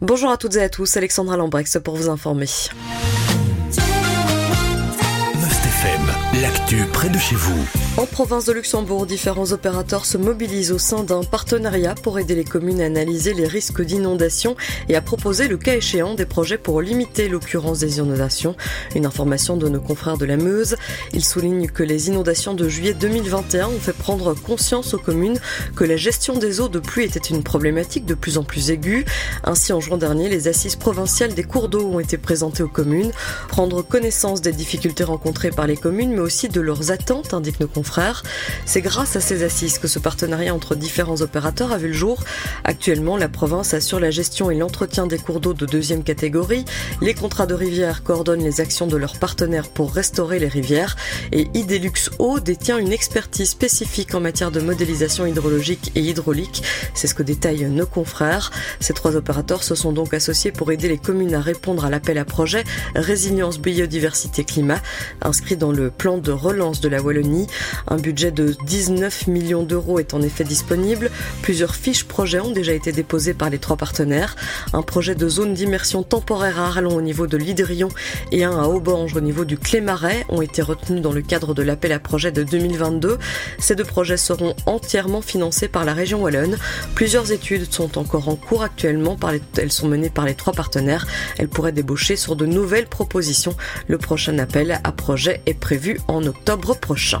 Bonjour à toutes et à tous, Alexandra Lambrex pour vous informer. l'actu près de chez vous. En province de Luxembourg, différents opérateurs se mobilisent au sein d'un partenariat pour aider les communes à analyser les risques d'inondation et à proposer le cas échéant des projets pour limiter l'occurrence des inondations. Une information de nos confrères de la Meuse. Ils soulignent que les inondations de juillet 2021 ont fait prendre conscience aux communes que la gestion des eaux de pluie était une problématique de plus en plus aiguë. Ainsi, en juin dernier, les assises provinciales des cours d'eau ont été présentées aux communes. Prendre connaissance des difficultés rencontrées par les communes, mais aussi de leurs attentes, indiquent nos confrères. C'est grâce à ces assises que ce partenariat entre différents opérateurs a vu le jour. Actuellement, la province assure la gestion et l'entretien des cours d'eau de deuxième catégorie. Les contrats de rivière coordonnent les actions de leurs partenaires pour restaurer les rivières. Et Idelux Eau détient une expertise spécifique en matière de modélisation hydrologique et hydraulique. C'est ce que détaillent nos confrères. Ces trois opérateurs se sont donc associés pour aider les communes à répondre à l'appel à projet Résilience Biodiversité Climat, inscrit dans le plan de relance de la Wallonie. Un budget de 19 millions d'euros est en effet disponible. Plusieurs fiches projets ont déjà été déposées par les trois partenaires. Un projet de zone d'immersion temporaire à Arlon au niveau de l'Hydrion et un à Aubange au niveau du Clémarais ont été retenus dans le cadre de l'appel à projet de 2022. Ces deux projets seront entièrement financés par la région Wallonne. Plusieurs études sont encore en cours actuellement. Elles sont menées par les trois partenaires. Elles pourraient débaucher sur de nouvelles propositions. Le prochain appel à projet est prévu en octobre prochain.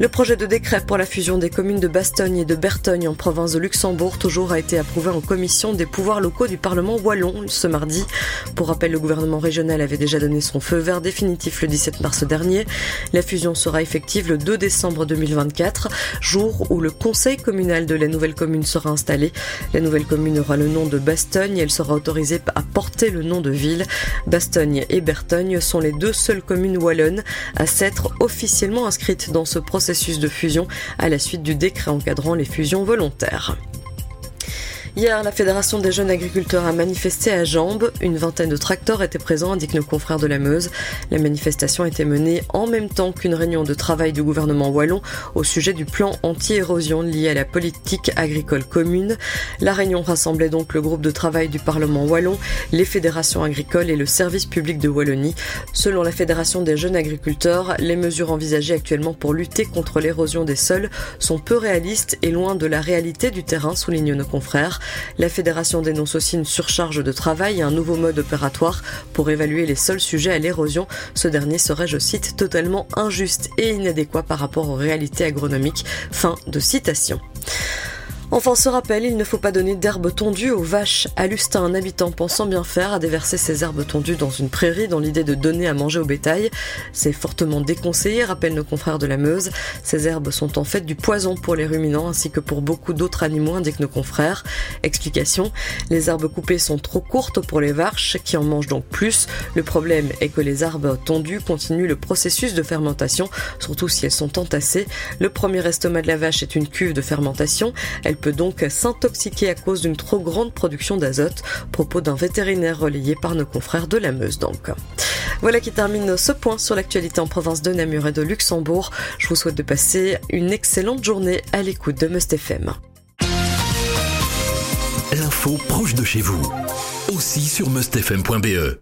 Le projet de décret pour la fusion des communes de Bastogne et de Bertogne en province de Luxembourg toujours a été approuvé en commission des pouvoirs locaux du Parlement wallon ce mardi. Pour rappel, le gouvernement régional avait déjà donné son feu vert définitif le 17 mars dernier. La fusion sera effective le 2 décembre 2024, jour où le conseil communal de la nouvelle commune sera installé. La nouvelle commune aura le nom de Bastogne et elle sera autorisée à porter le nom de ville. Bastogne et Bertogne sont les deux seules communes wallonnes à s'être officiellement inscrites dans ce processus de fusion à la suite du décret encadrant les fusions volontaires. Hier, la Fédération des jeunes agriculteurs a manifesté à Jambes. Une vingtaine de tracteurs étaient présents, indiquent nos confrères de la Meuse. La manifestation était menée en même temps qu'une réunion de travail du gouvernement wallon au sujet du plan anti-érosion lié à la politique agricole commune. La réunion rassemblait donc le groupe de travail du Parlement wallon, les fédérations agricoles et le service public de Wallonie. Selon la Fédération des jeunes agriculteurs, les mesures envisagées actuellement pour lutter contre l'érosion des sols sont peu réalistes et loin de la réalité du terrain, soulignent nos confrères. La fédération dénonce aussi une surcharge de travail et un nouveau mode opératoire pour évaluer les seuls sujets à l'érosion. Ce dernier serait, je cite, totalement injuste et inadéquat par rapport aux réalités agronomiques. Fin de citation. Enfin, ce rappel, il ne faut pas donner d'herbes tondues aux vaches. À un habitant pensant bien faire a déversé ses herbes tondues dans une prairie dans l'idée de donner à manger au bétail. C'est fortement déconseillé, rappellent nos confrères de la Meuse. Ces herbes sont en fait du poison pour les ruminants ainsi que pour beaucoup d'autres animaux, indiquent nos confrères. Explication, les herbes coupées sont trop courtes pour les vaches qui en mangent donc plus. Le problème est que les herbes tondues continuent le processus de fermentation, surtout si elles sont entassées. Le premier estomac de la vache est une cuve de fermentation. Peut donc s'intoxiquer à cause d'une trop grande production d'azote. Propos d'un vétérinaire relayé par nos confrères de la Meuse donc. Voilà qui termine ce point sur l'actualité en province de Namur et de Luxembourg. Je vous souhaite de passer une excellente journée à l'écoute de Must FM. Proche de chez vous, aussi sur mustfm.be.